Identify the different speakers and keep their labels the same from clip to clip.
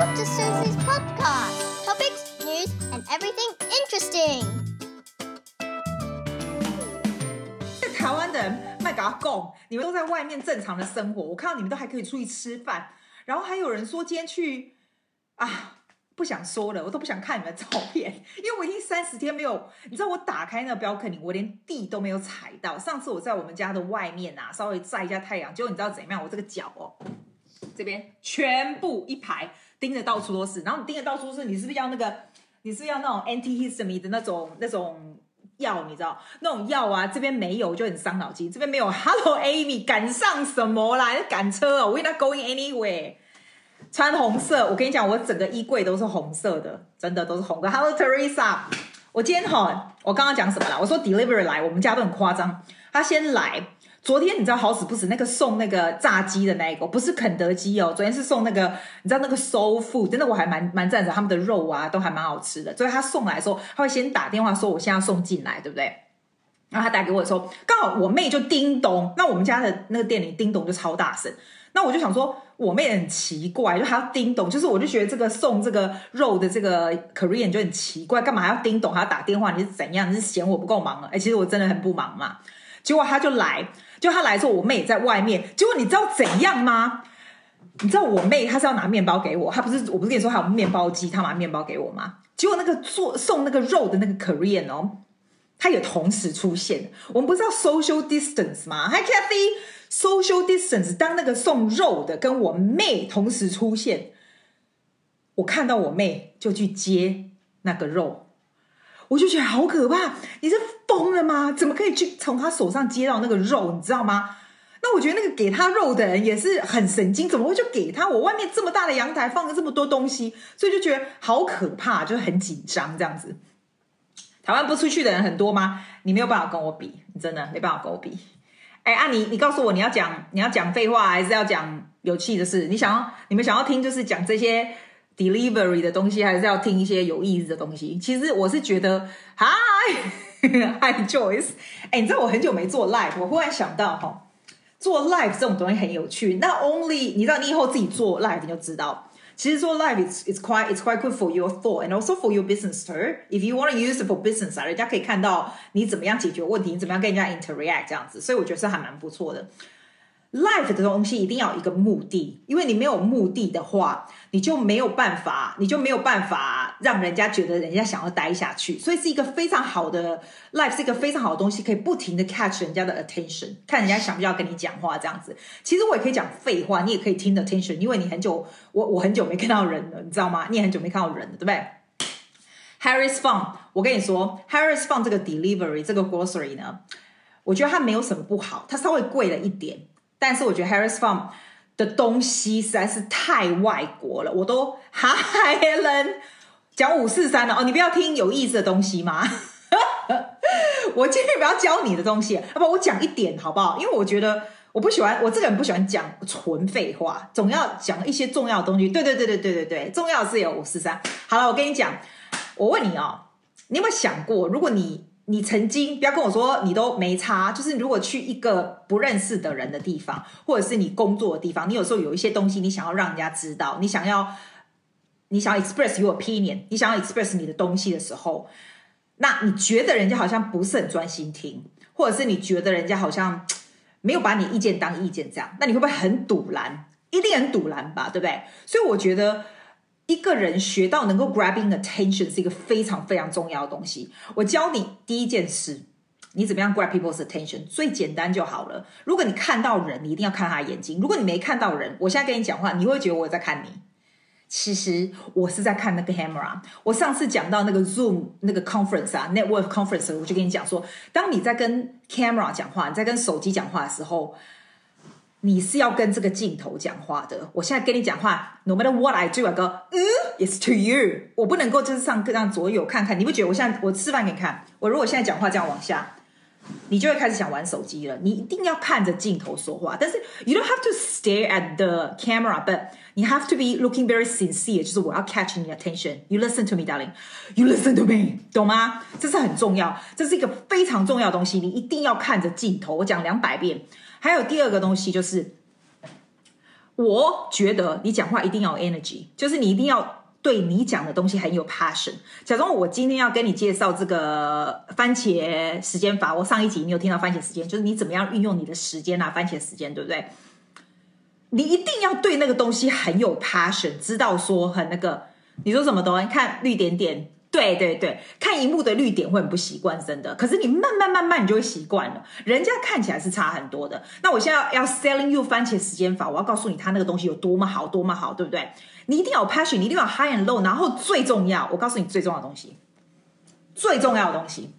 Speaker 1: Welcome to Susie's podcast. Topics, news, and everything interesting.
Speaker 2: 台湾的人卖给阿贡，你们都在外面正常的生活，我看到你们都还可以出去吃饭，然后还有人说今天去啊，不想说了，我都不想看你们的照片，因为我已经三十天没有，你知道我打开那个 balcony，我连地都没有踩到。上次我在我们家的外面啊，稍微晒一下太阳，结果你知道怎样？我这个脚哦。这边全部一排盯的到处都是，然后你盯的到处都是，你是不是要那个？你是不是要那种 antihistamine 的那种那种药？你知道那种药啊？这边没有就很伤脑筋。这边没有，Hello Amy，赶上什么啦？赶车哦，We're not going anywhere。穿红色，我跟你讲，我整个衣柜都是红色的，真的都是红的。Hello Teresa，我今天哈，我刚刚讲什么啦？我说 delivery 来，我们家都很夸张，他先来。昨天你知道好死不死那个送那个炸鸡的那一个不是肯德基哦，昨天是送那个你知道那个 Soul Food，真的我还蛮蛮赞成他们的肉啊，都还蛮好吃的。所以他送来的时候，他会先打电话说我现在送进来，对不对？然后他打给我的时候，刚好我妹就叮咚，那我们家的那个店里叮咚就超大声，那我就想说我妹很奇怪，就还要叮咚，就是我就觉得这个送这个肉的这个 Korean 就很奇怪，干嘛要叮咚，还要打电话？你是怎样？你是嫌我不够忙啊？哎，其实我真的很不忙嘛。结果他就来。就他来的时候，我妹也在外面。结果你知道怎样吗？你知道我妹她是要拿面包给我，她不是，我不是跟你说还有面包机，她拿面包给我吗？结果那个做送那个肉的那个 Korean 哦，他也同时出现。我们不是要 social distance 吗？Hi Kathy，social distance。当那个送肉的跟我妹同时出现，我看到我妹就去接那个肉。我就觉得好可怕！你是疯了吗？怎么可以去从他手上接到那个肉？你知道吗？那我觉得那个给他肉的人也是很神经，怎么会就给他？我外面这么大的阳台放了这么多东西，所以就觉得好可怕，就很紧张这样子。台湾不出去的人很多吗？你没有办法跟我比，你真的没办法跟我比。哎，啊你，你你告诉我你要讲你要讲废话还是要讲有趣的事？你想要你们想要听就是讲这些。Delivery 的东西还是要听一些有意思的东西。其实我是觉得，Hi，Hi Joyce，哎，你知道我很久没做 live，我忽然想到哈，做 live 这种东西很有趣。那 Only 你知道，你以后自己做 live 你就知道，其实做 live is is quite it's quite good for your thought and also for your business too. If you want to use it for business 啊，人家可以看到你怎么样解决问题，你怎么样跟人家 interact 这样子，所以我觉得是还蛮不错的。Life 的东西一定要有一个目的，因为你没有目的的话，你就没有办法，你就没有办法让人家觉得人家想要待下去。所以是一个非常好的 Life，是一个非常好的东西，可以不停的 catch 人家的 attention，看人家想不想跟你讲话这样子。其实我也可以讲废话，你也可以听 attention，因为你很久，我我很久没看到人了，你知道吗？你也很久没看到人了，对不对？Harris Farm，我跟你说，Harris Farm 这个 delivery 这个 grocery 呢，我觉得它没有什么不好，它稍微贵了一点。但是我觉得 Harris Farm 的东西实在是太外国了，我都哈海人讲五四三了哦，你不要听有意思的东西吗？我今天不要教你的东西，要不我讲一点好不好？因为我觉得我不喜欢，我这个人不喜欢讲纯废话，总要讲一些重要的东西。对对对对对对对，重要的是有五四三。好了，我跟你讲，我问你哦，你有没有想过，如果你你曾经不要跟我说你都没差，就是如果去一个不认识的人的地方，或者是你工作的地方，你有时候有一些东西你想要让人家知道，你想要你想要 express your opinion，你想要 express 你的东西的时候，那你觉得人家好像不是很专心听，或者是你觉得人家好像没有把你意见当意见这样，那你会不会很赌烂？一定很赌烂吧，对不对？所以我觉得。一个人学到能够 grabbing attention 是一个非常非常重要的东西。我教你第一件事，你怎么样 grab people's attention？最简单就好了。如果你看到人，你一定要看他的眼睛。如果你没看到人，我现在跟你讲话，你会觉得我在看你。其实我是在看那个 camera。我上次讲到那个 Zoom 那个 conference 啊，network conference，我就跟你讲说，当你在跟 camera 讲话，你在跟手机讲话的时候。你是要跟这个镜头讲话的。我现在跟你讲话，no matter what I do，I go，嗯，it's to you。我不能够就是上这样左右看看。你不觉得我现在我示范给你看？我如果现在讲话这样往下，你就会开始想玩手机了。你一定要看着镜头说话。但是 you don't have to stare at the camera，but you have to be looking very sincere。就是我要 catch your attention。You listen to me, darling. You listen to me，懂吗？这是很重要，这是一个非常重要的东西。你一定要看着镜头。我讲两百遍。还有第二个东西就是，我觉得你讲话一定要有 energy，就是你一定要对你讲的东西很有 passion。假装我今天要跟你介绍这个番茄时间法，我上一集你有听到番茄时间，就是你怎么样运用你的时间啊，番茄时间，对不对？你一定要对那个东西很有 passion，知道说很那个。你说什么东西？看绿点点。对对对，看荧幕的绿点会很不习惯，真的。可是你慢慢慢慢，你就会习惯了。人家看起来是差很多的。那我现在要，要 selling you 番茄时间法，我要告诉你他那个东西有多么好，多么好，对不对？你一定要 passion，你一定要 high and low。然后最重要，我告诉你最重要的东西，最重要的东西，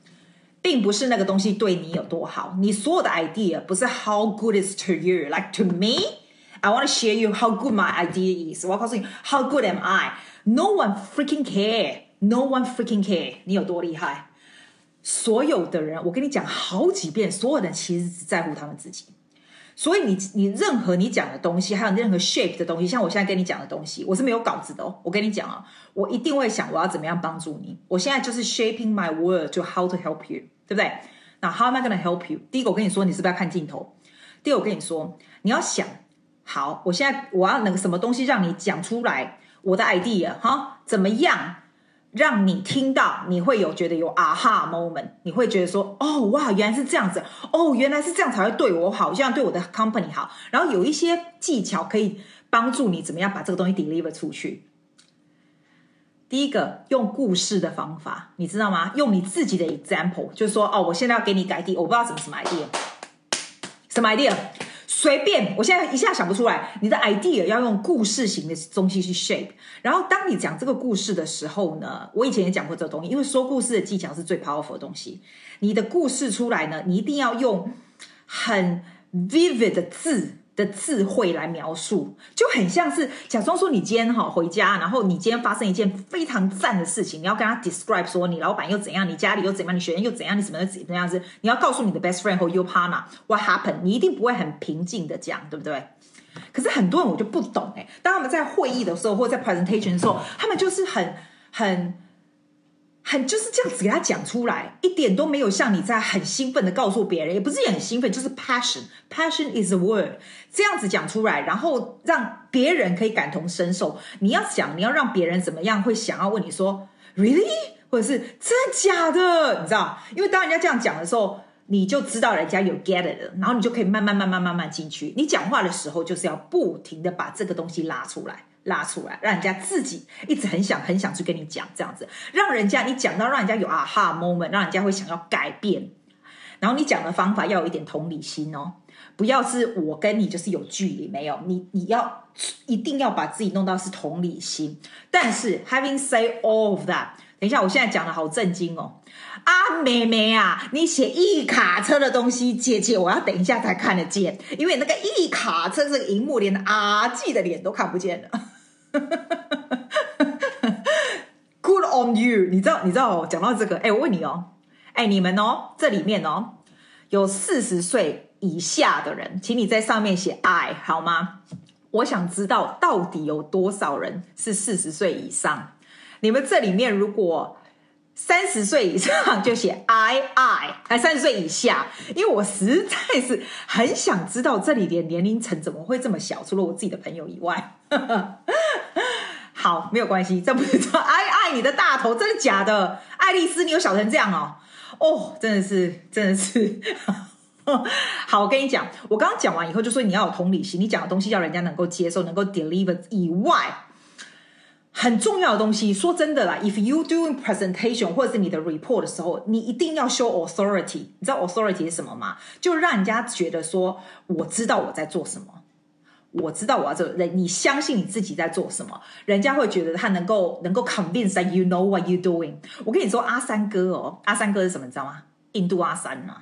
Speaker 2: 并不是那个东西对你有多好。你所有的 idea 不是 how good is to you，like to me，I want to share you how good my idea is。我要告诉你 how good am I？No one freaking care。No one freaking care，你有多厉害？所有的人，我跟你讲好几遍，所有人其实只在乎他们自己。所以你你任何你讲的东西，还有任何 shape 的东西，像我现在跟你讲的东西，我是没有稿子的哦。我跟你讲啊，我一定会想我要怎么样帮助你。我现在就是 shaping my word to how to help you，对不对？那 how am I gonna help you？第一个我跟你说，你是不是要看镜头？第二我跟你说，你要想好，我现在我要那个什么东西让你讲出来，我的 idea 哈，怎么样？让你听到，你会有觉得有 aha moment，你会觉得说，哦哇，原来是这样子，哦，原来是这样才会对我好，这样对我的 company 好。然后有一些技巧可以帮助你怎么样把这个东西 deliver 出去。第一个，用故事的方法，你知道吗？用你自己的 example，就是说，哦，我现在要给你改地我不知道什么什么 idea，什么 idea。随便，我现在一下想不出来。你的 idea 要用故事型的东西去 shape，然后当你讲这个故事的时候呢，我以前也讲过这个东西，因为说故事的技巧是最 powerful 的东西。你的故事出来呢，你一定要用很 vivid 的字。的智慧来描述，就很像是假装说你今天哈回家，然后你今天发生一件非常赞的事情，你要跟他 describe 说你老板又怎样，你家里又怎样，你学生又怎样，你什么怎么样子，你要告诉你的 best friend 和 your partner what happened，你一定不会很平静的讲，对不对？可是很多人我就不懂哎，当他们在会议的时候或者在 presentation 的时候，他们就是很很。很就是这样子给他讲出来，一点都没有像你在很兴奋的告诉别人，也不是很兴奋，就是 passion，passion is a word，这样子讲出来，然后让别人可以感同身受。你要想，你要让别人怎么样会想要问你说，really，或者是真假的？你知道？因为当人家这样讲的时候，你就知道人家有 get it 了，然后你就可以慢慢慢慢慢慢进去。你讲话的时候就是要不停的把这个东西拉出来。拉出来，让人家自己一直很想很想去跟你讲这样子，让人家你讲到让人家有啊哈 moment，让人家会想要改变。然后你讲的方法要有一点同理心哦，不要是我跟你就是有距离，没有你你要一定要把自己弄到是同理心。但是 having say all of that，等一下我现在讲的好震惊哦，啊妹妹啊，你写一卡车的东西，姐姐我要等一下才看得见，因为那个一卡车这个荧幕连阿季的脸都看不见了。Good on you！你知道，你知道，讲到这个，哎，我问你哦，哎，你们哦，这里面哦，有四十岁以下的人，请你在上面写 I 好吗？我想知道到底有多少人是四十岁以上。你们这里面如果三十岁以上，就写 I I，哎，三十岁以下，因为我实在是很想知道这里的年龄层怎么会这么小，除了我自己的朋友以外。好，没有关系，这不是说 爱爱你的大头，真的假的？爱丽丝，你有小成这样哦？哦，真的是，真的是。好，我跟你讲，我刚刚讲完以后，就说你要有同理心，你讲的东西要人家能够接受，能够 deliver 以外，很重要的东西。说真的啦，if you doing presentation 或者是你的 report 的时候，你一定要 show authority。你知道 authority 是什么吗？就让人家觉得说，我知道我在做什么。我知道我要做人，你相信你自己在做什么，人家会觉得他能够能够 convince that you know what you doing。我跟你说，阿三哥哦，阿三哥是什么？你知道吗？印度阿三呐，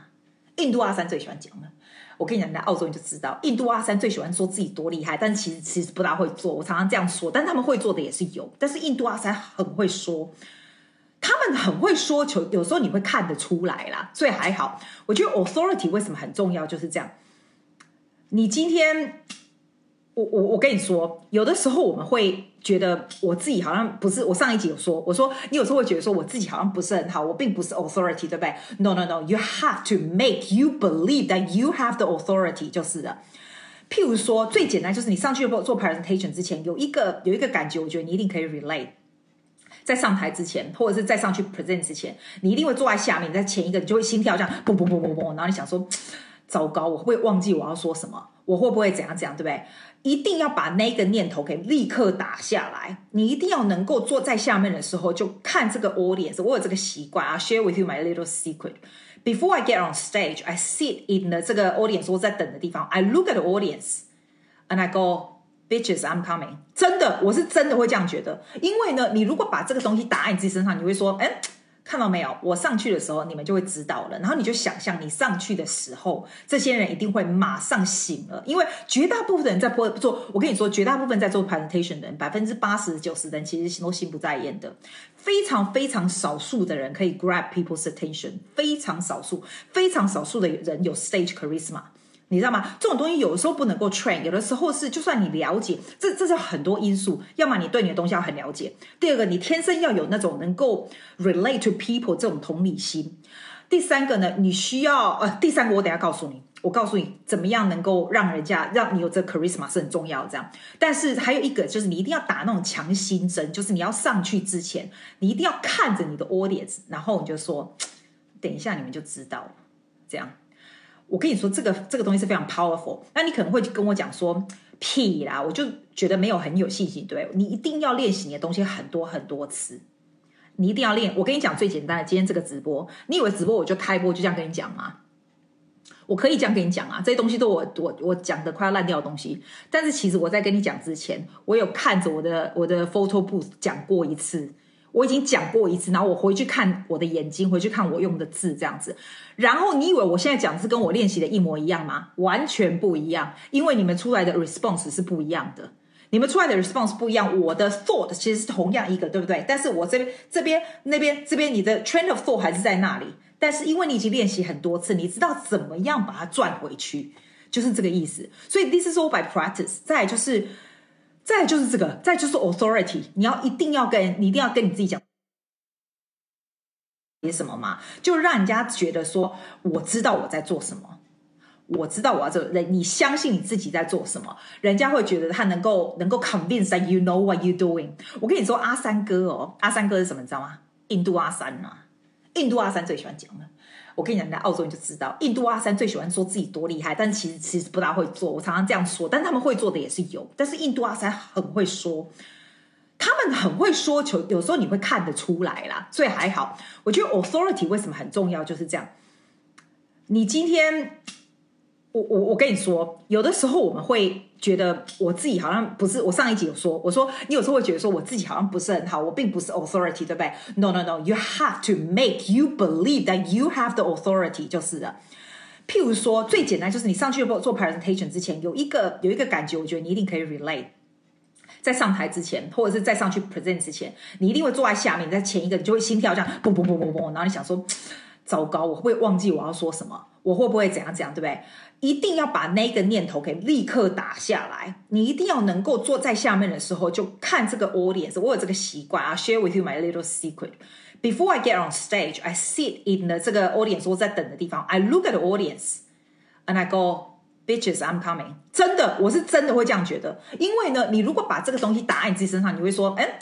Speaker 2: 印度阿三最喜欢讲了。我跟你讲，在澳洲你就知道，印度阿三最喜欢说自己多厉害，但其实其实不大会做。我常常这样说，但他们会做的也是有。但是印度阿三很会说，他们很会说求，有时候你会看得出来啦，所以还好。我觉得 authority 为什么很重要，就是这样。你今天。我我我跟你说，有的时候我们会觉得我自己好像不是。我上一集有说，我说你有时候会觉得说我自己好像不是很好，我并不是 authority，对不对？No no no，you have to make you believe that you have the authority，就是的。譬如说，最简单就是你上去做 presentation 之前，有一个有一个感觉，我觉得你一定可以 relate。在上台之前，或者是在上去 present 之前，你一定会坐在下面，在前一个你就会心跳这样，嘣嘣嘣嘣嘣，然后你想说，糟糕，我会忘记我要说什么？我会不会怎样怎样，对不对？一定要把那个念头给立刻打下来。你一定要能够坐在下面的时候，就看这个 audience。我有这个习惯啊，share with you my little secret。Before I get on stage, I sit in the 这个 audience 我在等的地方。I look at the audience and I go, bitches, I'm coming。真的，我是真的会这样觉得。因为呢，你如果把这个东西打在你自己身上，你会说，哎。看到没有？我上去的时候，你们就会知道了。然后你就想象你上去的时候，这些人一定会马上醒了，因为绝大部分人在做。我跟你说，绝大部分在做 presentation 的人，百分之八十九十的人其实都心不在焉的。非常非常少数的人可以 grab people's attention，非常少数，非常少数的人有 stage charisma。你知道吗？这种东西有的时候不能够 train，有的时候是就算你了解，这这是很多因素。要么你对你的东西要很了解，第二个你天生要有那种能够 relate to people 这种同理心。第三个呢，你需要呃，第三个我等下告诉你，我告诉你怎么样能够让人家让你有这 charisma 是很重要的。这样，但是还有一个就是你一定要打那种强心针，就是你要上去之前，你一定要看着你的 audience，然后你就说，等一下你们就知道了，这样。我跟你说，这个这个东西是非常 powerful。那你可能会跟我讲说，屁啦，我就觉得没有很有信心。对，你一定要练习你的东西很多很多次，你一定要练。我跟你讲最简单的，今天这个直播，你以为直播我就开播就这样跟你讲吗？我可以这样跟你讲啊，这些东西都我我我讲的快要烂掉的东西。但是其实我在跟你讲之前，我有看着我的我的 photo booth 讲过一次。我已经讲过一次，然后我回去看我的眼睛，回去看我用的字，这样子。然后你以为我现在讲的是跟我练习的一模一样吗？完全不一样，因为你们出来的 response 是不一样的。你们出来的 response 不一样，我的 thought 其实是同样一个，对不对？但是我这边、这边、那边、这边，你的 train of thought 还是在那里。但是因为你已经练习很多次，你知道怎么样把它转回去，就是这个意思。所以 this is all by practice。再来就是。再就是这个，再就是 authority，你要一定要跟你一定要跟你自己讲些什么嘛，就让人家觉得说我知道我在做什么，我知道我要做人，你相信你自己在做什么，人家会觉得他能够能够 convince that you know what you doing。我跟你说，阿三哥哦，阿三哥是什么？你知道吗？印度阿三啊，印度阿三最喜欢讲的。我跟你讲，你在澳洲你就知道，印度阿三最喜欢说自己多厉害，但其实其实不大会做。我常常这样说，但他们会做的也是有。但是印度阿三很会说，他们很会说，求有时候你会看得出来啦，所以还好。我觉得 authority 为什么很重要，就是这样。你今天。我我我跟你说，有的时候我们会觉得我自己好像不是。我上一集有说，我说你有时候会觉得说我自己好像不是很好，我并不是 authority，对不对？No no no，you have to make you believe that you have the authority，就是的。譬如说，最简单就是你上去做 presentation 之前，有一个有一个感觉，我觉得你一定可以 relate。在上台之前，或者是在上去 present 之前，你一定会坐在下面，在前一个你就会心跳这样，嘣嘣嘣嘣嘣，然后你想说，糟糕，我会忘记我要说什么？我会不会怎样怎样，对不对？一定要把那个念头给立刻打下来。你一定要能够坐在下面的时候，就看这个 audience。我有这个习惯啊，share with you my little secret。Before I get on stage, I sit in the 这个 audience 我在等的地方。I look at the audience and I go, bitches, I'm coming。真的，我是真的会这样觉得。因为呢，你如果把这个东西打在你自己身上，你会说，哎。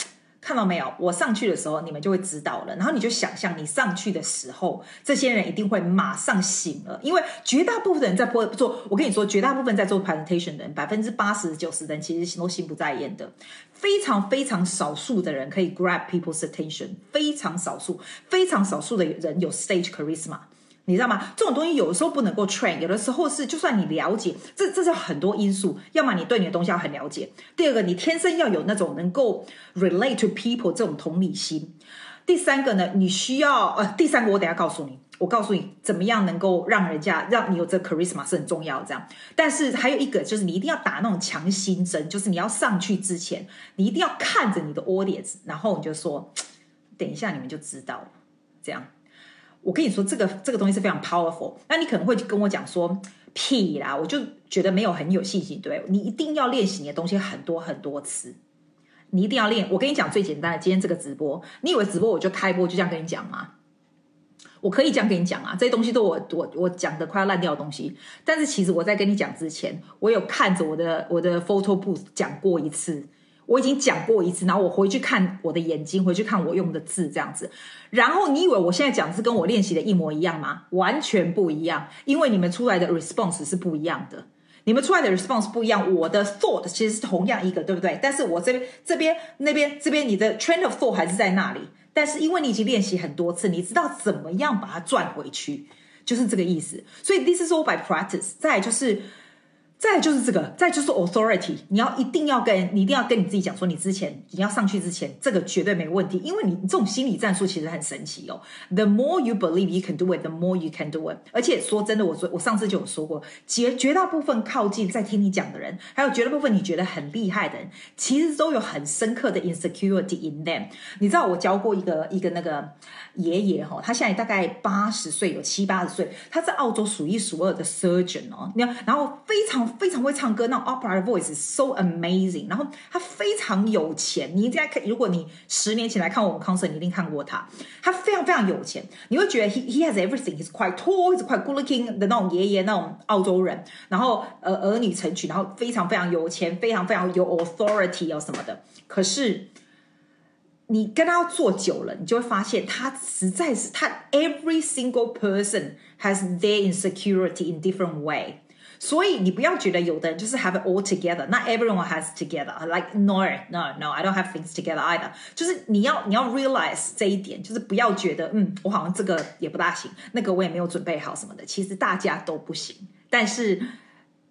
Speaker 2: 看到没有？我上去的时候，你们就会知道了。然后你就想象你上去的时候，这些人一定会马上醒了，因为绝大部分的人在做。我跟你说，绝大部分在做 presentation 的人，百分之八十九十的人其实都心不在焉的。非常非常少数的人可以 grab people's attention，非常少数，非常少数的人有 stage charisma。你知道吗？这种东西有的时候不能够 train，有的时候是就算你了解，这这是很多因素。要么你对你的东西要很了解，第二个你天生要有那种能够 relate to people 这种同理心。第三个呢，你需要呃，第三个我等下告诉你，我告诉你怎么样能够让人家让你有这 charisma 是很重要的。这样，但是还有一个就是你一定要打那种强心针，就是你要上去之前，你一定要看着你的 audience，然后你就说，等一下你们就知道了，这样。我跟你说，这个这个东西是非常 powerful。那你可能会跟我讲说，屁啦，我就觉得没有很有信心。对，你一定要练习你的东西很多很多次，你一定要练。我跟你讲最简单的，今天这个直播，你以为直播我就开播就这样跟你讲吗？我可以这样跟你讲啊，这些东西都我我我讲的快要烂掉的东西。但是其实我在跟你讲之前，我有看着我的我的 photo booth 讲过一次，我已经讲过一次，然后我回去看我的眼睛，回去看我用的字这样子。然后你以为我现在讲的是跟我练习的一模一样吗？完全不一样，因为你们出来的 response 是不一样的。你们出来的 response 不一样，我的 thought 其实是同样一个，对不对？但是我这边、这边、那边、这边，你的 train of thought 还是在那里。但是因为你已经练习很多次，你知道怎么样把它转回去，就是这个意思。所以 this is all by practice。再来就是。再就是这个，再就是 authority，你要一定要跟你一定要跟你自己讲说，你之前你要上去之前，这个绝对没问题，因为你这种心理战术其实很神奇哦。The more you believe you can do it, the more you can do it。而且说真的，我说我上次就有说过，绝绝大部分靠近在听你讲的人，还有绝大部分你觉得很厉害的人，其实都有很深刻的 insecurity in them。你知道我教过一个一个那个爷爷哈，他现在大概八十岁，有七八十岁，他在澳洲数一数二的 surgeon 哦，你看，然后非常。非常会唱歌，那种 opera voice so amazing。然后他非常有钱，你应该看，如果你十年前来看我们 concert，你一定看过他。他非常非常有钱，你会觉得 he he has everything。He's quite tall, he's quite good looking 的那种爷爷，那种澳洲人。然后呃儿女成群，然后非常非常有钱，非常非常有 authority 哦什么的。可是你跟他做久了，你就会发现他实在是他 every single person has their insecurity in different way。所以你不要觉得有的人就是 have it all together，那 everyone has together。Like no no no I don't have things together either。就是你要你要 realize 这一点，就是不要觉得嗯我好像这个也不大行，那个我也没有准备好什么的。其实大家都不行，但是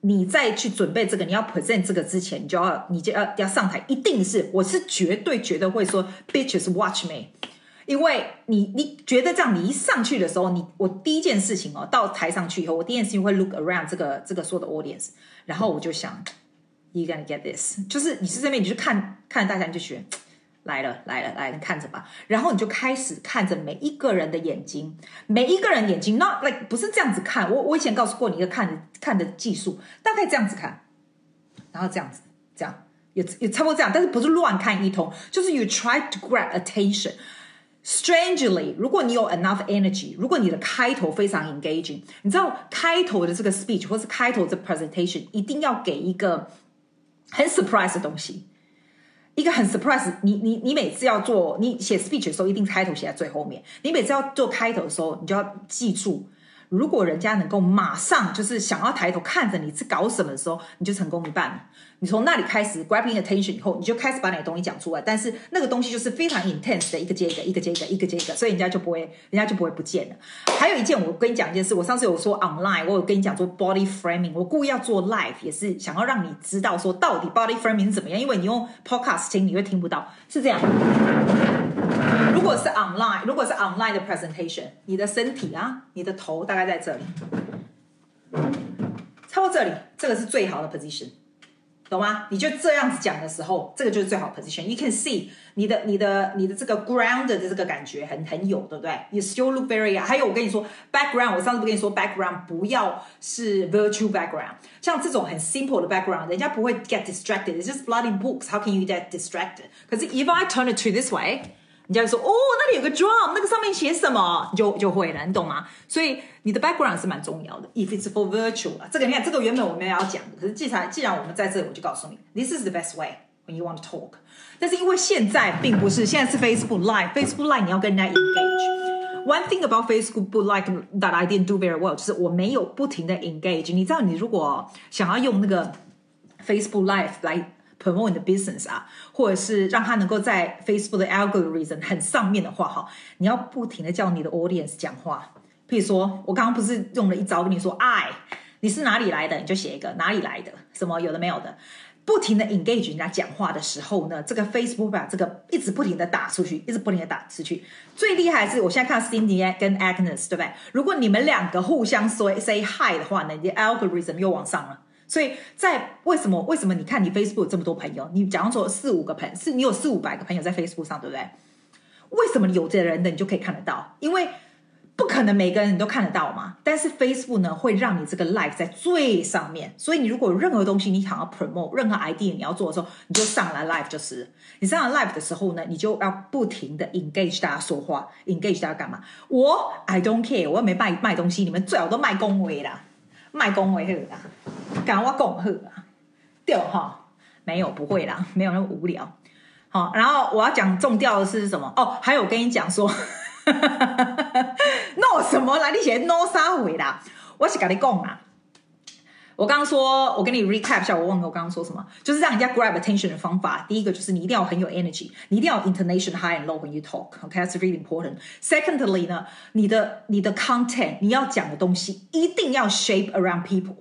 Speaker 2: 你在去准备这个，你要 present 这个之前，你就要你就要要上台，一定是我是绝对绝对会说 bitches watch me。因为你你觉得这样，你一上去的时候，你我第一件事情哦，到台上去以后，我第一件事情会 look around 这个这个所有的 audience，然后我就想，you gonna get this，就是你是这边，你就看看大家，你就觉得来了来了来了，你看着吧，然后你就开始看着每一个人的眼睛，每一个人眼睛，not like 不是这样子看，我我以前告诉过你一个看看的技术，大概这样子看，然后这样子这样，也也差不多这样，但是不是乱看一通，就是 you try to grab attention。Strangely，如果你有 enough energy，如果你的开头非常 engaging，你知道开头的这个 speech 或是开头的 presentation 一定要给一个很 surprise 的东西，一个很 surprise 你。你你你每次要做你写 speech 的时候，一定开头写在最后面。你每次要做开头的时候，你就要记住。如果人家能够马上就是想要抬头看着你是搞什么的时候，你就成功一半了。你从那里开始 grabbing attention 以后，你就开始把你的东西讲出来。但是那个东西就是非常 intense 的，一个接一个，一个接一个，一个接一个，所以人家就不会，人家就不会不见了。还有一件，我跟你讲一件事，我上次有说 online，我有跟你讲做 body framing，我故意要做 live，也是想要让你知道说到底 body framing 怎么样，因为你用 podcast 听你会听不到，是这样。如果是 online，如果是 online 的 presentation，你的身体啊，你的头大概在这里，差不多这里，这个是最好的 position，懂吗？你就这样子讲的时候，这个就是最好的 position。You can see 你的、你的、你的这个 ground 的这个感觉很很有，对不对？You still look very。还有我跟你说 background，我上次不跟你说 background 不要是 virtual background，像这种很 simple 的 background，人家不会 get distracted。It's just bloody books，how can you get distracted？可是 if I turn it to this way。 你就会说哦，那里有个 drum，那个上面写什么，就就会了，你懂吗？所以你的 background 是蛮重要的。If it's for virtual，这个你看，这个原本我们要讲的，可是既然既然我们在这里，我就告诉你，this is the best way when you want to talk。但是因为现在并不是，现在是 Facebook Live，Facebook Live 你要跟人家 engage。One thing about Facebook Live that I didn't do very well，就是我没有不停的 engage。你知道，你如果想要用那个 Facebook Live 来 promote 你的 business 啊，或者是让他能够在 Facebook 的 algorithm 很上面的话，哈，你要不停的叫你的 audience 讲话。譬如说，我刚刚不是用了一招跟你说，哎，你是哪里来的？你就写一个哪里来的，什么有的没有的，不停的 engage 人家讲话的时候呢，这个 Facebook 把这个一直不停的打出去，一直不停的打出去。最厉害的是，我现在看 Cindy 跟 Agnes，对不对？如果你们两个互相说 say hi 的话呢，你的 algorithm 又往上了。所以在为什么为什么你看你 Facebook 这么多朋友？你假如说四五个朋友，是你有四五百个朋友在 Facebook 上，对不对？为什么有这人的你就可以看得到？因为不可能每个人你都看得到嘛，但是 Facebook 呢会让你这个 live 在最上面，所以你如果任何东西你想要 promote，任何 idea 你要做的时候，你就上来 live 就是。你上来 live 的时候呢，你就要不停的 engage 大家说话，engage 大家干嘛？我 I don't care，我又没卖卖东西，你们最好都卖恭维啦，卖恭维好啦，赶我恭贺啦，对哈？没有不会啦，没有那么无聊。好，然后我要讲重调的是什么？哦，还有我跟你讲说。no 什么啦？你写 no 啥回啦？我是跟你讲啊。我刚刚说，我跟你 recap 一下，我忘了我刚刚说什么，就是让人家 grab attention 的方法。第一个就是你一定要很有 energy，你一定要 intonation high and low when you talk。OK，that's really important。Secondly 呢，你的你的 content，你要讲的东西一定要 shape around people。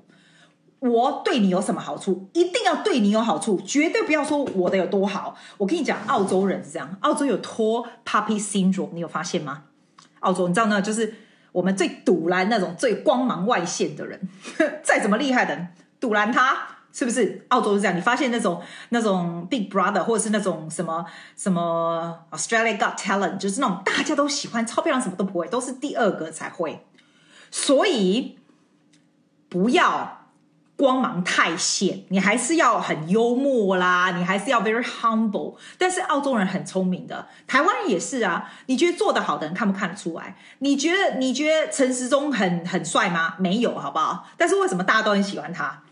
Speaker 2: 我对你有什么好处？一定要对你有好处，绝对不要说我的有多好。我跟你讲，澳洲人是这样，澳洲有拖 puppy syndrome，你有发现吗？澳洲，你知道呢？就是我们最堵拦那种最光芒外现的人，再怎么厉害的人，堵拦他是不是？澳洲是这样，你发现那种那种 Big Brother 或者是那种什么什么 Australia Got Talent，就是那种大家都喜欢，超漂亮，什么都不会，都是第二个才会。所以不要。光芒太现，你还是要很幽默啦，你还是要 very humble。但是澳洲人很聪明的，台湾人也是啊。你觉得做得好的人看不看得出来？你觉得你觉得陈时中很很帅吗？没有，好不好？但是为什么大家都很喜欢他？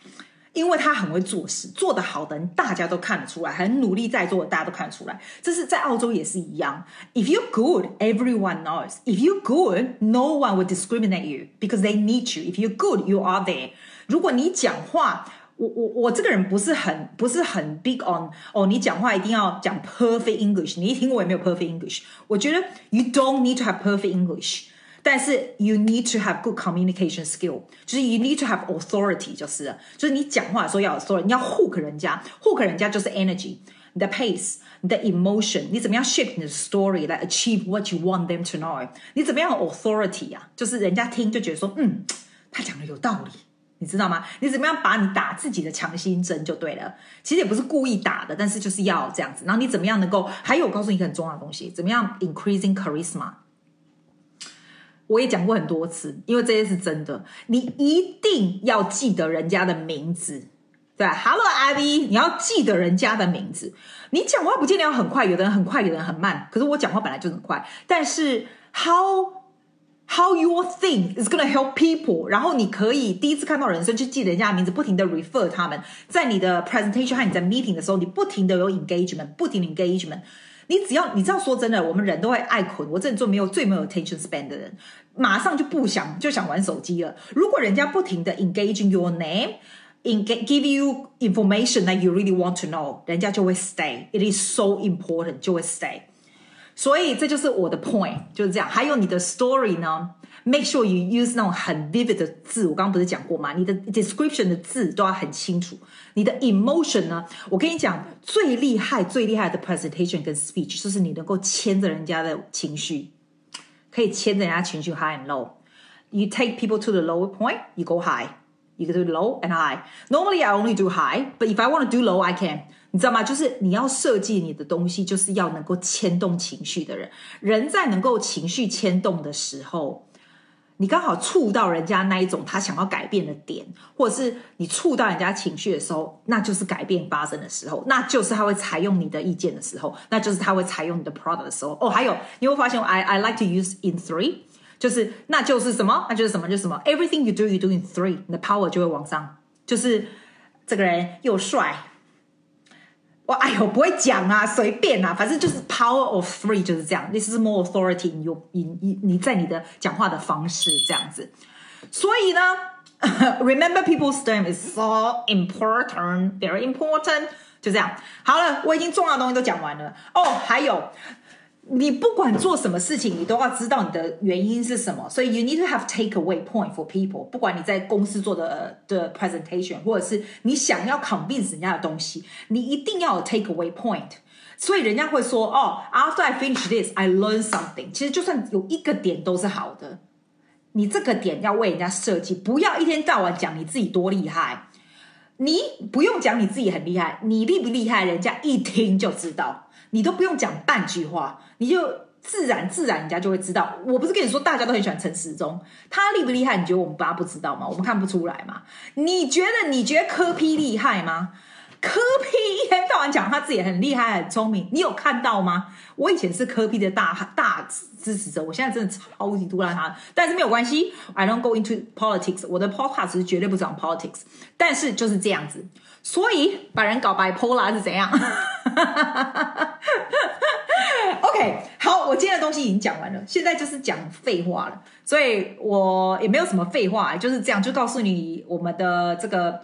Speaker 2: 因为他很会做事，做得好的人大家都看得出来，很努力在做大家都看得出来。这是在澳洲也是一样。If you good, everyone knows. If you good, no one will discriminate you because they need you. If you good, you are there. 如果你讲话，我我我这个人不是很不是很 big on 哦，你讲话一定要讲 perfect English。你一听我也没有 perfect English。我觉得 you don't need to have perfect English，但是 you need to have good communication skill，就是 you need to have authority，就是就是你讲话的时候要有 authority，你要 hook 人家，hook 人家就是 energy，你的 pace，你的 emotion，你怎么样 shape 你的 story 来 achieve what you want them to know？你怎么样 authority 啊？就是人家听就觉得说，嗯，他讲的有道理。 你知道吗？你怎么样把你打自己的强心针就对了。其实也不是故意打的，但是就是要这样子。然后你怎么样能够？还有，我告诉你一个很重要的东西，怎么样 increasing charisma？我也讲过很多次，因为这些是真的。你一定要记得人家的名字，对？Hello Abby，你要记得人家的名字。你讲话不见得要很快，有的人很快，有的人很慢。可是我讲话本来就很快，但是 how？how？How you think is gonna help people？然后你可以第一次看到人生就记得人家的名字，不停的 refer 他们。在你的 presentation 和你在 meeting 的时候，你不停的有 engagement，不停的 engagement。你只要你知道，说真的，我们人都会爱捆。我这里做没有最没有 attention span 的人，马上就不想就想玩手机了。如果人家不停的 engaging your name，give you information that you really want to know，人家就会 stay。It is so important，就会 stay。 所以这就是我的 point，就是这样。还有你的 story 呢，make sure you use 那种很 vivid 的字。我刚刚不是讲过吗？你的 description 的字都要很清楚。你的 emotion 呢，我跟你讲，最厉害、最厉害的 presentation 跟 speech 就是你能够牵着人家的情绪，可以牵着人家情绪 high and low。You take people to the lower point, you go high. You can do low and high. Normally I only do high, but if I want to do low, I can. 你知道吗？就是你要设计你的东西，就是要能够牵动情绪的人。人在能够情绪牵动的时候，你刚好触到人家那一种他想要改变的点，或者是你触到人家情绪的时候，那就是改变发生的时候，那就是他会采用你的意见的时候，那就是他会采用你的 product 的时候。哦，还有你会发现，I I like to use in three，就是那就是什么？那就是什么？就是什么？Everything you do, you do in three，你的 power 就会往上。就是这个人又帅。我哎呦，不会讲啊，随便啊，反正就是 power of three 就是这样。This is more authority in you 你你在你的讲话的方式这样子。所以呢，remember people's time is so important, very important。就这样，好了，我已经重要的东西都讲完了。哦，还有。你不管做什么事情，你都要知道你的原因是什么。所以 you need to have takeaway point for people。不管你在公司做的的 presentation，或者是你想要 convince 人家的东西，你一定要有 takeaway point。所以人家会说：“哦，after I finish this, I learn something。”其实就算有一个点都是好的。你这个点要为人家设计，不要一天到晚讲你自己多厉害。你不用讲你自己很厉害，你厉不厉害，人家一听就知道。你都不用讲半句话，你就自然自然人家就会知道。我不是跟你说大家都很喜欢陈时中，他厉不厉害？你觉得我们爸不知道吗？我们看不出来吗？你觉得你觉得柯批厉害吗？柯批一天到晚讲他自己很厉害很聪明，你有看到吗？我以前是柯批的大大支持者，我现在真的超级毒辣他，但是没有关系，I don't go into politics，我的 podcast 是绝对不讲 politics，但是就是这样子，所以把人搞 bipolar 是怎样 ？OK，好，我今天的东西已经讲完了，现在就是讲废话了，所以我也没有什么废话，就是这样，就告诉你我们的这个。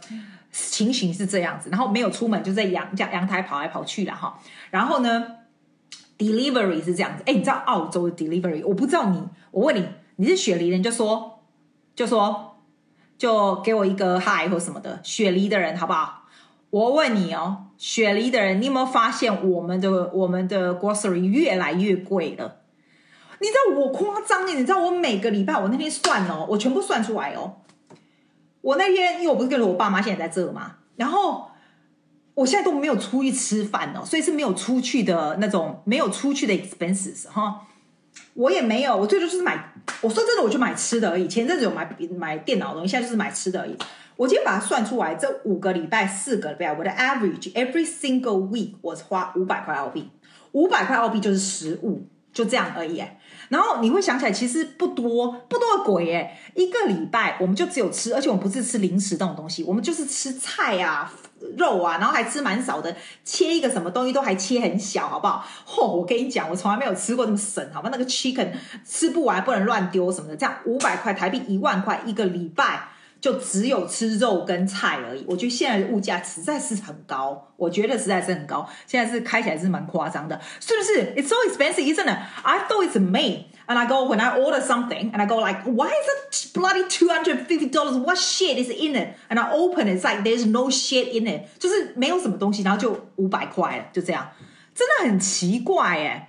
Speaker 2: 情形是这样子，然后没有出门，就在阳家阳台跑来跑去了哈。然后呢，delivery 是这样子，哎，你知道澳洲的 delivery？我不知道你，我问你，你是雪梨人就说，就说，就给我一个 hi 或什么的，雪梨的人好不好？我问你哦，雪梨的人，你有没有发现我们的我们的 grocery 越来越贵了？你知道我夸张耶，你知道我每个礼拜我那天算哦，我全部算出来哦。我那天，因为我不是跟着我爸妈现在在这嘛，然后我现在都没有出去吃饭哦，所以是没有出去的那种，没有出去的 expenses 哈。我也没有，我最多就是买，我说真的，我就买吃的而已。前阵子有买买电脑的东西，现在就是买吃的而已。我今天把它算出来，这五个礼拜、四个礼拜，我的 average every single week 我是花五百块澳币，五百块澳币就是十五，就这样而已。然后你会想起来，其实不多，不多的鬼耶！一个礼拜我们就只有吃，而且我们不是吃零食这种东西，我们就是吃菜啊、肉啊，然后还吃蛮少的，切一个什么东西都还切很小，好不好？嚯、我跟你讲，我从来没有吃过这么省，好吧？那个 chicken 吃不完不能乱丢什么的，这样五百块台币一万块一个礼拜。就只有吃肉跟菜而已。我觉得现在的物价实在是很高，我觉得实在是很高。现在是开起来是蛮夸张的，是不是？It's so expensive, isn't it? I thought it's me, and I go when I order something, and I go like, why is it bloody two hundred fifty dollars? What shit is in it? And I open it's like there's no shit in it，就是没有什么东西，然后就五百块了，就这样，真的很奇怪哎。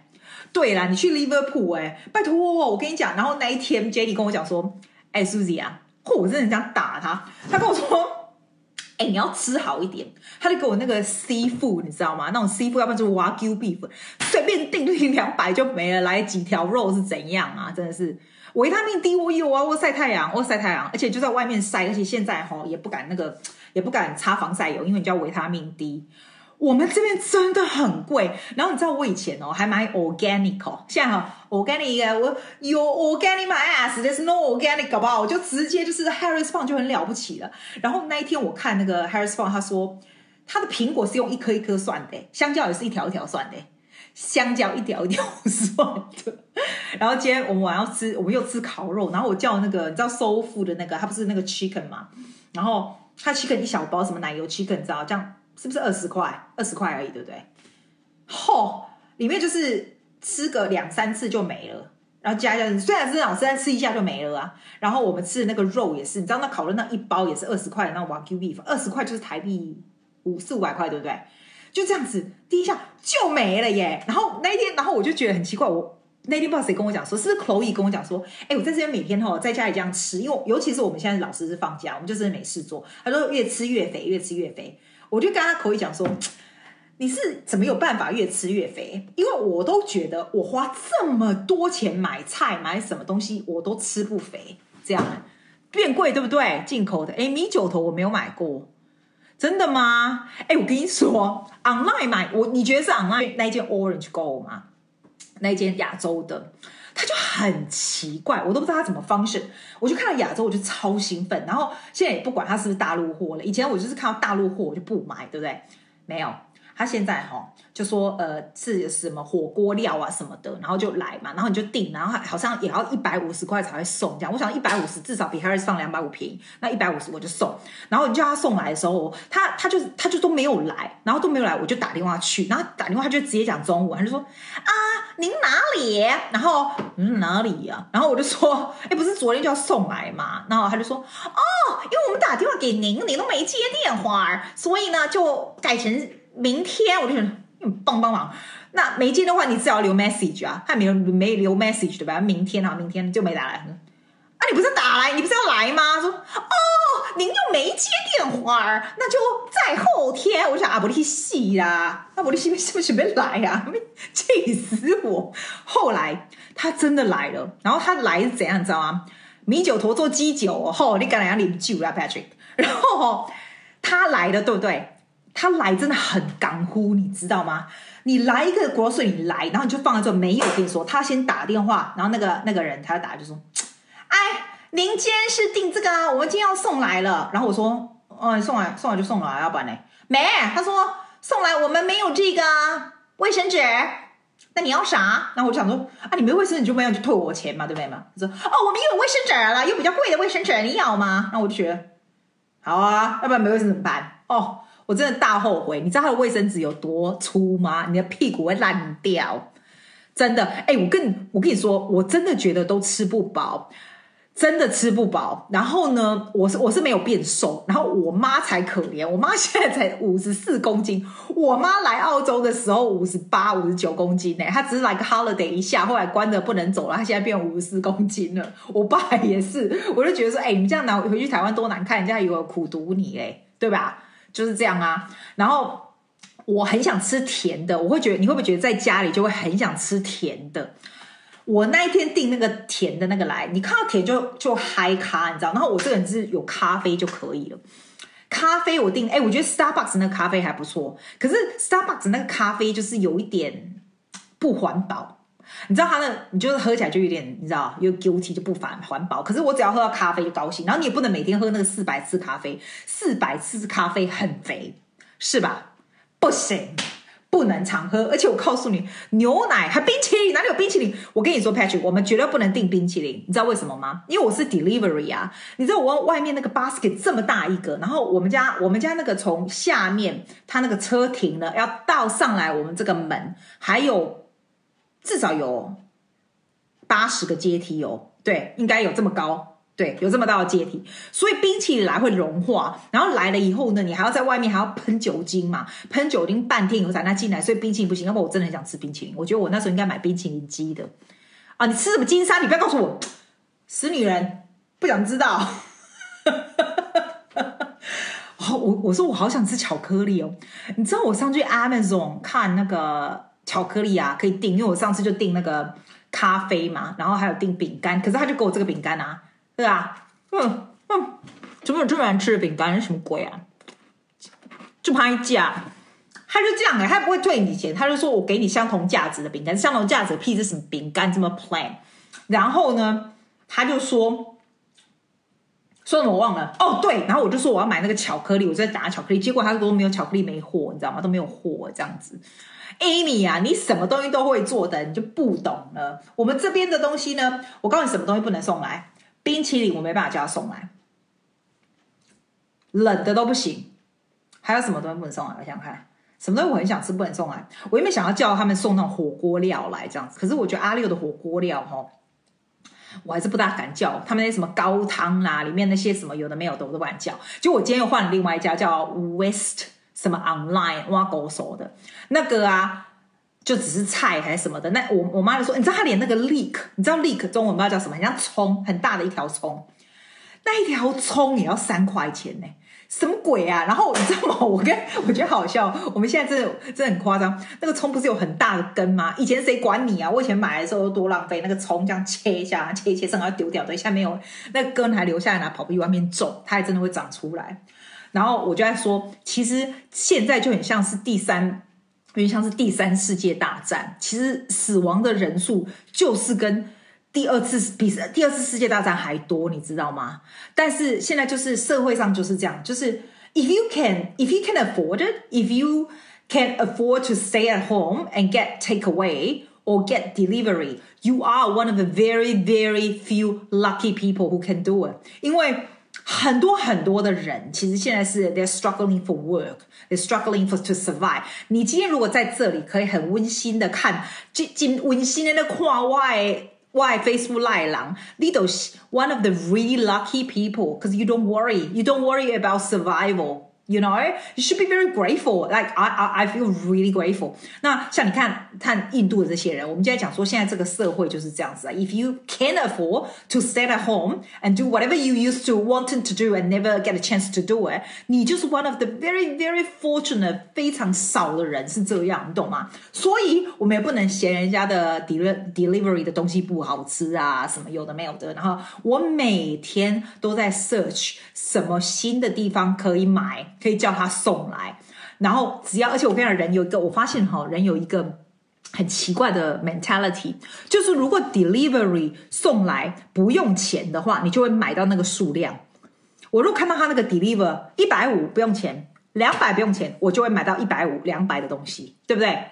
Speaker 2: 对啦，你去 Liverpool 哎，拜托我跟你讲，然后那一天 Jenny 跟我讲说，哎，Susie 啊。嚯！我真的想打他。他跟我说：“ 哎、你要吃好一点。”他就给我那个 seafood，你知道吗？那种 seafood，要不然就是 wagyu beef，随便订就一两百就没了。来几条肉是怎样啊？真的是维他命 D，我有啊，我晒太阳，我晒太阳，而且就在外面晒，而且现在齁也不敢那个，也不敢擦防晒油，因为你叫维他命 D。我们这边真的很贵，然后你知道我以前哦还买 organic 哦，现在哈 organic 我有 organic my ass，there's no organic 搞不好？我就直接就是 Harris Farm 就很了不起了。然后那一天我看那个 Harris Farm，他说他的苹果是用一颗一颗算的，香蕉也是一条一条算的，香蕉一条一条算的。然后今天我们晚上吃，我们又吃烤肉，然后我叫那个你知道 Soul Food 的那个，他不是那个 chicken 嘛？然后他 chicken 一小包，什么奶油 chicken，你知道这样。是不是二十块？二十块而已，对不对？吼，里面就是吃个两三次就没了，然后加一下，虽然是老是在吃一下就没了啊。然后我们吃的那个肉也是，你知道那烤的那一包也是二十块，那 Wagyu beef 二十块就是台币五四五百块，对不对？就这样子，第一下就没了耶。然后那一天，然后我就觉得很奇怪，我那天不知道谁跟我讲说，是不是 Chloe 跟我讲说，哎，我在这边每天哈在家里这样吃，因为尤其是我们现在老师是放假，我们就是没事做，他说越吃越肥，越吃越肥。我就跟他口语讲说，你是怎么有办法越吃越肥？因为我都觉得我花这么多钱买菜买什么东西，我都吃不肥，这样变贵对不对？进口的，哎，米酒头我没有买过，真的吗？哎，我跟你说，online 买我，你觉得是 online 那一件 Orange Gold 吗？那一件亚洲的。他就很奇怪，我都不知道他怎么 function。我就看到亚洲，我就超兴奋。然后现在也不管他是不是大陆货了。以前我就是看到大陆货，我就不买，对不对？没有。他现在哈就说呃是什么火锅料啊什么的，然后就来嘛，然后你就订，然后好像也要一百五十块才会送这样。我想一百五十至少比 Harris 放两百五便宜，那一百五十我就送。然后你叫他送来的时候，他他就他就都没有来，然后都没有来，我就打电话去，然后打电话他就直接讲中文，他就说啊您哪里？然后嗯哪里呀、然后我就说哎不是昨天就要送来吗？然后他就说哦因为我们打电话给您，您都没接电话，所以呢就改成。明天我就想，嗯，帮帮忙。那没接的话，你至少留 message 啊。他没有没留 message 对吧？明天啊，明天就没打来。啊，你不是打来，你不是要来吗？说哦，您又没接电话，那就在后天。我想啊，不离戏啦，那不离戏是不是没来呀？气死我！后来他真的来了，然后他来是怎样，你知道吗？米酒头做鸡酒，吼，你敢来要饮酒啊，Patrick？然后他来了，对不对？他来真的很港呼，你知道吗？你来一个国税，你来，然后你就放在这，没有跟你说，他先打电话，然后那个那个人他打就说。哎，您今天是订这个啊？我们今天要送来了。然后我说，嗯，送来送来就送来，要不然呢？没，他说送来我们没有这个啊，卫生纸。那你要啥？然后我想说，啊，你没卫生纸你就没有就退我钱嘛，对不对嘛？他说，哦，我们有卫生纸了，有比较贵的卫生纸，你要吗？那我就觉得，好啊，要不然没卫生纸怎么办？哦，我真的大后悔。你知道他的卫生纸有多粗吗？你的屁股会烂掉，真的。哎，我跟我跟你说，我真的觉得都吃不饱。真的吃不饱，然后呢，我是我是没有变瘦，然后我妈才可怜，我妈现在才五十四公斤，我妈来澳洲的时候五十八、五十九公斤呢，她只是来个 holiday 一下，后来关的不能走了，她现在变五十四公斤了。我爸也是，我就觉得说，哎、你这样拿回去台湾多难看，人家以为苦毒你哎，对吧？就是这样啊。然后我很想吃甜的，我会觉得你会不会觉得在家里就会很想吃甜的？我那一天订那个甜的那个来，你看到甜就就嗨咖，你知道？然后我这个人是有咖啡就可以了。咖啡我订，哎，我觉得 Starbucks 那个咖啡还不错，可是 Starbucks 那个咖啡就是有一点不环保。你知道它的，你就是喝起来就有点，你知道，又 guilty 就不反环保。可是我只要喝到咖啡就高兴，然后你也不能每天喝那个四百次咖啡，四百次咖啡很肥，是吧？不行。不能常喝，而且我告诉你，牛奶还冰淇淋，哪里有冰淇淋？我跟你说，Patrick，我们绝对不能订冰淇淋，你知道为什么吗？因为我是 delivery 啊，你知道我外面那个 basket 这么大一个，然后我们家我们家那个从下面他那个车停了，要到上来我们这个门，还有至少有八十个阶梯哦，对，应该有这么高。对，有这么大的阶梯，所以冰淇淋来会融化，然后来了以后呢，你还要在外面还要喷酒精嘛，喷酒精半天以后才能进来，所以冰淇淋不行。要不我真的很想吃冰淇淋，我觉得我那时候应该买冰淇淋机的啊！你吃什么金沙？你不要告诉我，死女人，不想知道。我我说我好想吃巧克力哦，你知道我上去 Amazon 看那个巧克力啊，可以订，因为我上次就订那个咖啡嘛，然后还有订饼干，可是他就给我这个饼干啊。对啊，嗯嗯，怎么有这么难吃的饼干？是什么鬼啊？就拍价，他就这样哎、他不会退你钱，他就说我给你相同价值的饼干，相同价值的屁是什么饼干这么 plan？然后呢，他就说说什么我忘了哦，对，然后我就说我要买那个巧克力，我在打巧克力，结果他说没有巧克力没货，你知道吗？都没有货这样子。Amy 啊，你什么东西都会做的，你就不懂了。我们这边的东西呢，我告诉你什么东西不能送来。冰淇淋我没办法叫他送来，冷的都不行。还有什么东西不能送来？我想想看，什么东西我很想吃不能送来？我原本想要叫他们送那种火锅料来这样子，可是我觉得阿六的火锅料哈，我还是不大敢叫。他们那些什么高汤啦，里面那些什么有的没有的我都不敢叫。就我今天又换了另外一家叫 West 什么 Online 挖狗手的那个啊。就只是菜还是什么的，那我我妈就说，你知道他连那个 leek，你知道 leek 中文不知道叫什么，很像葱，很大的一条葱，那一条葱也要三块钱呢，什么鬼啊？然后你知道吗？我跟 我觉得好笑，我们现在真的真的很夸张，那个葱不是有很大的根吗？以前谁管你啊？我以前买的时候多浪费，那个葱这样切一下，切一切，正好丢掉，对，下面有那个根还留下来，拿跑步机外面种，它还真的会长出来。然后我就在说，其实现在就很像是第三。因为像是第三世界大战，其实死亡的人数就是跟第二次比第二次世界大战还多，你知道吗？但是现在就是社会上就是这样，就是 if you can if you can afford it, if you can afford to stay at home and get takeaway or get delivery, you are one of the very very few lucky people who can do it，因为。很多很多的人，其实现在是 they're struggling for work, they're struggling for to survive。你今天如果在这里，可以很温馨的看，今今温馨的那跨外外 Facebook 来廊，你都是 one of the really lucky people，because you don't worry, you don't worry about survival。 You know, you should be very grateful. Like I, I, I feel really grateful. 那像你看，看印度的这些人，我们今天讲说，现在这个社会就是这样子啊。If you can't afford to stay at home and do whatever you used to wanting to do and never get a chance to do it，你就是 one of the very, very fortunate 非常少的人是这样，你懂吗？所以我们也不能嫌人家的 deliver delivery 的东西不好吃啊，什么有的没有的。然后我每天都在 search 什么新的地方可以买。 可以叫他送来，然后只要，而且我跟你讲，人有一个，我发现哈，人有一个很奇怪的 mentality，就是如果 delivery 送来不用钱的话，你就会买到那个数量。我如果看到他那个 deliver 一百五不用钱，两百不用钱，我就会买到一百五、两百的东西，对不对？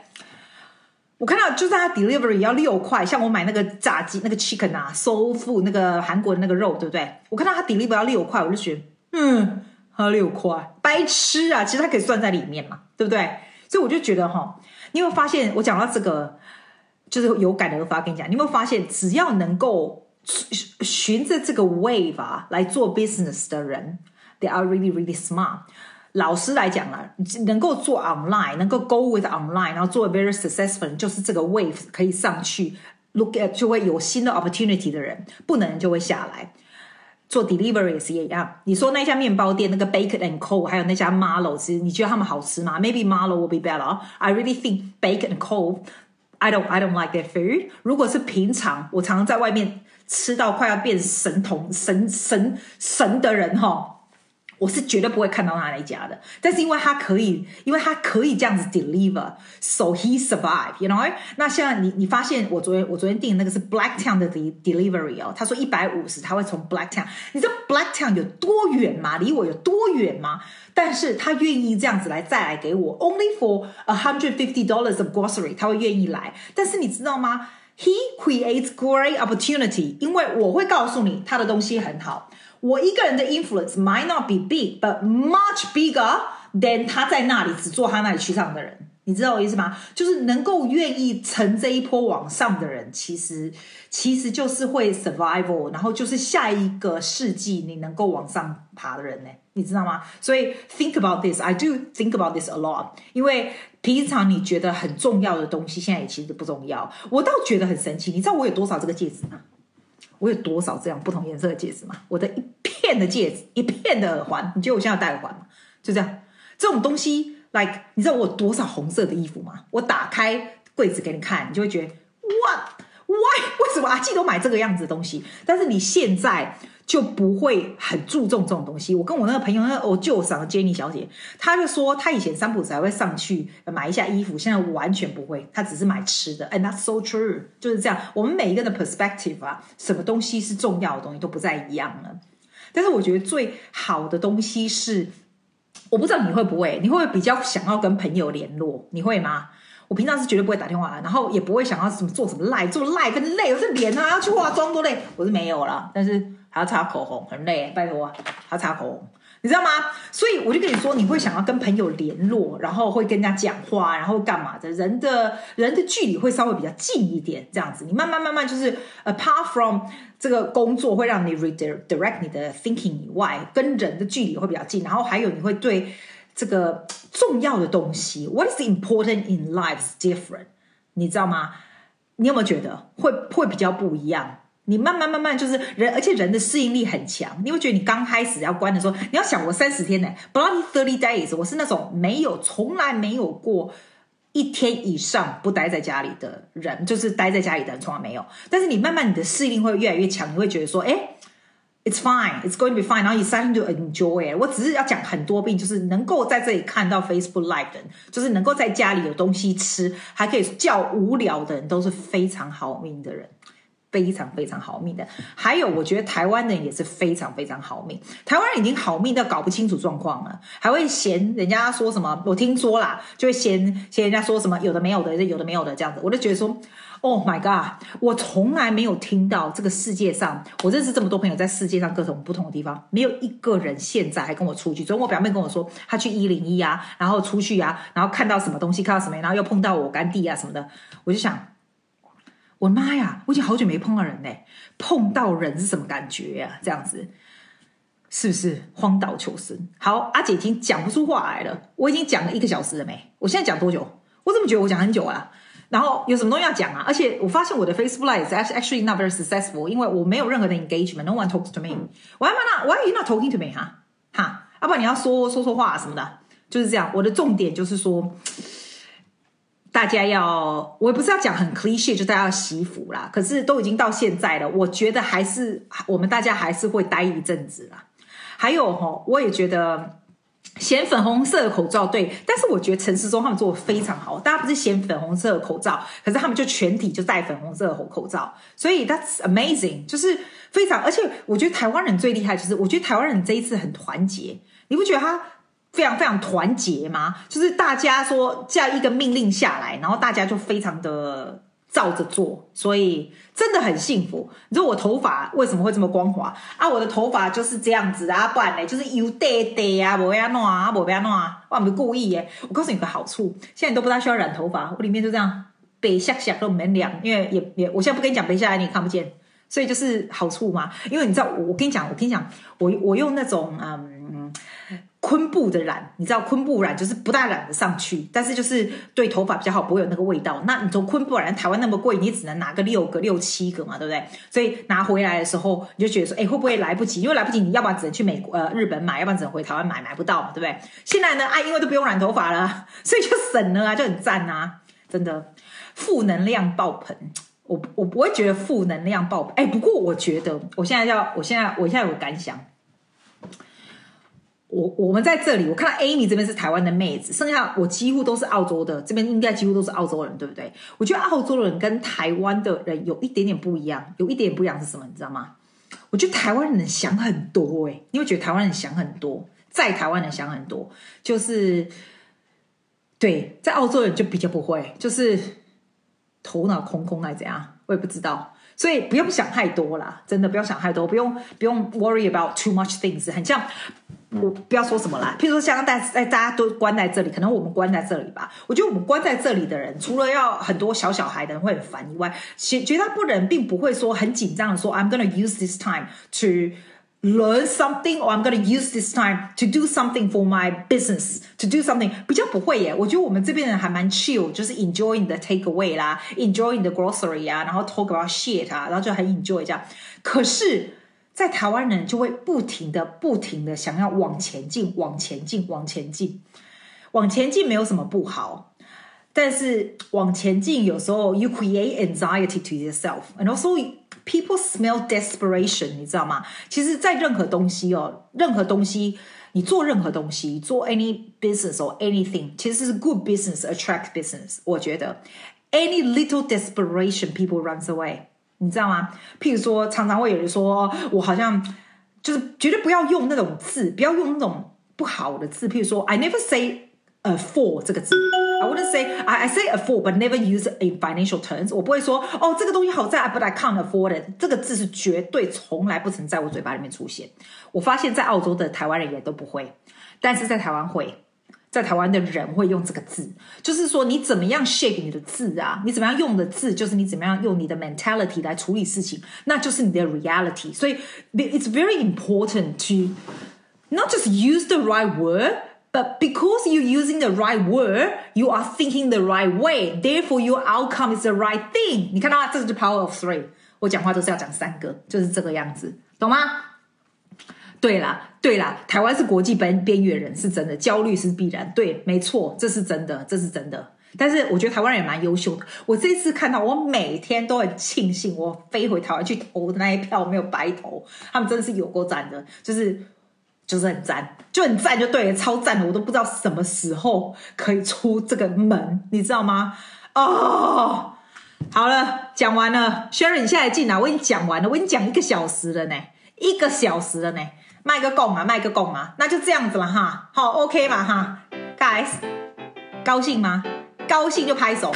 Speaker 2: 我看到就算他 delivery 要六块，像我买那个炸鸡那个 chicken 啊，sofue 那个韩国的那个肉，对不对？我看到他 delivery 要六块，我就觉得嗯。喝六块，白痴啊！其实它可以算在里面嘛，对不对？所以我就觉得哈，你有发现？我讲到这个，就是有感而发，跟你讲，你有没有发现？只要能够循着这个 wave 啊来做 business 的人，they are really really smart。老师来讲啊，能够做 online，能够 go with online，然后做 very successful，就是这个 wave 可以上去，look at 就会有新的 opportunity 的人，不能就会下来。做 delivery 也是一样。你说那家面包店那个 Bake and Cold，还有那家 Marlow，其实你觉得他们好吃吗？Maybe Marlow will be better. I really think Bake and Cold，I don't I don't like that food. 如果是平常，我常常在外面吃到快要变神童神神神的人哈。我是绝对不会看到他那家的，但是因为他可以，因为他可以这样子 deliver，so he survive，you know？那现在你你发现我昨天我昨天订的那个是 Blacktown 的 delivery 哦，他说一百五十他会从 Blacktown，你知道 Blacktown 有多远吗？离我有多远吗？但是他愿意这样子来再来给我，only for a hundred fifty dollars of grocery，他会愿意来。但是你知道吗？He creates great opportunity，因为我会告诉你他的东西很好。我一个人的 influence might not be big, but much bigger than 他在那里只做他那里去上的人，你知道我意思吗？就是能够愿意乘这一波往上的人，其实其实就是会 survival，然后就是下一个世纪你能够往上爬的人呢，你知道吗？所以 think about this, I do think about this a lot，因为平常你觉得很重要的东西，现在也其实不重要。我倒觉得很神奇，你知道我有多少这个戒指吗？我有多少这样不同颜色的戒指嘛？我的一片的戒指，一片的耳环，你觉得我现在戴耳环吗？就这样，这种东西，like，你知道我有多少红色的衣服吗？我打开柜子给你看，你就会觉得哇，why，为什么阿季都买这个样子的东西？但是你现在就不会很注重这种东西。我跟我那个朋友，那我舅嫂 Jenny 小姐，她就说她以前三不五时还会上去买一下衣服，现在完全不会，她只是买吃的。And that's so true，就是这样。我们每一个人的 perspective 啊，什么东西是重要的东西都不再一样了。但是我觉得最好的东西是，我不知道你会不会，你会不会比较想要跟朋友联络？你会吗？我平常是绝对不会打电话，然后也不会想要什么做什么赖，做赖跟累，我这脸啊要去化妆多累，我是没有了。但是还要擦口红，很累，拜托，还要擦口红，你知道吗？所以我就跟你说，你会想要跟朋友联络，然后会跟人家讲话，然后干嘛的？人的人的距离会稍微比较近一点，这样子，你慢慢慢慢就是 apart from 这个工作会让你 redirect 你的 thinking 以外，跟人的距离会比较近，然后还有你会对。这个重要的东西，What is important in life's different，你知道吗？你有没有觉得会会比较不一样？你慢慢慢慢就是人，而且人的适应力很强。你会觉得你刚开始要关的时候，你要想我三十天呢，bloody thirty days，我是那种没有从来没有过一天以上不待在家里的人，就是待在家里的人从来没有。但是你慢慢你的适应力会越来越强，你会觉得说，哎。It's fine, it's going to be fine. 然后你 starting to enjoy it. 我只是要讲很多遍，就是能够在这里看到 Facebook Live 的人，就是能够在家里有东西吃，还可以叫无聊的人，都是非常好命的人，非常非常好命的。还有，我觉得台湾人也是非常非常好命。台湾人已经好命到搞不清楚状况了，还会嫌人家说什么？我听说啦，就会嫌嫌人家说什么有的没有的，有的没有的这样子，我就觉得说。Oh my god！我从来没有听到这个世界上，我认识这么多朋友，在世界上各种不同的地方，没有一个人现在还跟我出去。所以我表妹跟我说，她去一零一啊，然后出去啊，然后看到什么东西，看到什么，然后又碰到我干弟啊什么的，我就想，我妈呀，我已经好久没碰到人嘞，碰到人是什么感觉呀？这样子。是不是荒岛求生？好，阿姐已经讲不出话来了。我已经讲了一个小时了没？我现在讲多久？我怎么觉得我讲很久啊？然后有什么东西要讲啊？而且我发现我的 Facebook Live is actually not very successful，因为我没有任何的 engagement，no one talks to me。Why am I not? Why are you not talking to me？哈哈，要不然你要说说说话什么的，就是这样。我的重点就是说，大家要，我也不是要讲很 cliche，就大家要惜福啦。可是都已经到现在了，我觉得还是我们大家还是会待一阵子啦。还有哈，我也觉得。显粉红色的口罩，对，但是我觉得陈时中他们做的非常好。大家不是显粉红色的口罩，可是他们就全体就戴粉红色的口罩，所以 that's amazing，就是非常。而且我觉得台湾人最厉害，就是我觉得台湾人这一次很团结，你不觉得他非常非常团结吗？就是大家说这样一个命令下来，然后大家就非常的。照着做，所以真的很幸福。你知道我头发为什么会这么光滑啊？我的头发就是这样子啊，不然呢，就是油爹爹啊，不要弄啊，不要弄啊，我不故意耶。我告诉你个好处，现在你都不大需要染头发，我里面就这样白下下都没凉，因为也也，我现在不跟你讲白下来你也看不见，所以就是好处嘛。因为你知道，我跟你讲，我跟你讲，我我用那种嗯。昆布的染，你知道昆布染就是不大染得上去，但是就是对头发比较好，不会有那个味道。那你从昆布染，台湾那么贵，你只能拿个六个、六七个嘛，对不对？所以拿回来的时候，你就觉得说，哎，会不会来不及？因为来不及，你要不然只能去美国、呃日本买，要不然只能回台湾买，买不到嘛，对不对？现在呢，啊，因为都不用染头发了，所以就省了啊，就很赞啊，真的 负能量爆棚。我我不会觉得负能量爆棚，哎，不过我觉得我现在要，我现在我现在有感想。我我们在这里，我看到 Amy 这边是台湾的妹子，剩下我几乎都是澳洲的，这边应该几乎都是澳洲人，对不对？我觉得澳洲人跟台湾的人有一点点不一样，有一点不一样是什么？你知道吗？我觉得台湾人想很多，欸，诶，你会觉得台湾人想很多，在台湾人想很多，就是对，在澳洲人就比较不会，就是头脑空空还是怎样，我也不知道。所以不用想太多啦，真的不要想太多，不用不用 worry about too much things，很像。我不要说什么啦，譬如说像大在大家都关在这里，可能我们关在这里吧。我觉得我们关在这里的人，除了要很多小小孩的人会很烦以外，绝绝大部分人并不会说很紧张的说，I'm gonna use this time to learn something or I'm gonna use this time to do something for my business to do something，比较不会耶。我觉得我们这边人还蛮 chill，就是 enjoying the takeaway 啦，enjoying the grocery 啊，然后 talk about shit 啊，然后就很 enjoy 这样。可是。在台湾人就会不停的、不停的想要往前进、往前进、往前进、往前进，没有什么不好。但是往前进有时候 you create anxiety to yourself，and also people smell desperation，你知道吗？其实，在任何东西哦，任何东西，你做任何东西，做 any business or anything，其实是 good business attract business。我觉得 any little desperation，people runs away。你知道吗？譬如说，常常会有人说，我好像就是绝对不要用那种字，不要用那种不好的字。譬如说，I never say a for 这个字，I wouldn't say I I say a for but never use in financial terms。我不会说哦，这个东西好在，but I can't afford it。这个字是绝对从来不曾在我嘴巴里面出现。我发现，在澳洲的台湾人也都不会，但是在台湾会。在台湾的人会用这个字，就是说你怎么样 shape 你的字啊，你怎么样用的字，就是你怎么样用你的 mentality 来处理事情，那就是你的 reality。所以 it's very important to not just use the right word, but because you're using the right word, you are thinking the right way. Therefore, your outcome is the right thing. 你看到？这是 power of three。我讲话都是要讲三个，就是这个样子，懂吗？对啦，对啦，台湾是国际边边缘人，是真的，焦虑是必然。对，没错，这是真的，这是真的。但是我觉得台湾人也蛮优秀的。我这次看到，我每天都很庆幸，我飞回台湾去投的那一票没有白投。他们真的是有够赞的，就是就是很赞，就很赞，就对了，超赞的。我都不知道什么时候可以出这个门，你知道吗？哦，好了，讲完了，Sherry，你现在进来，我已经讲完了，我已经讲一个小时了呢，一个小时了呢。卖个供嘛，卖个供嘛，那就这样子了哈，好，OK 嘛哈，Guys，高兴吗？高兴就拍手。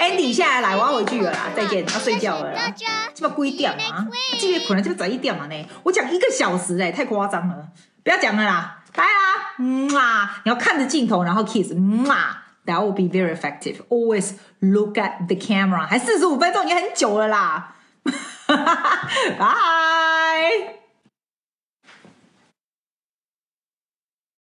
Speaker 2: Andy 下来来，我要回去了啦，再见，要睡觉了啦。这么几点啊？这边可能就早一点嘛呢。我讲一个小时哎，太夸张了，不要讲了啦，拜啦，嗯啊，你要看着镜头，然后 kiss，嗯啊，That will be very effective. Always look at the camera。还四十五分钟，已经很久了啦。拜。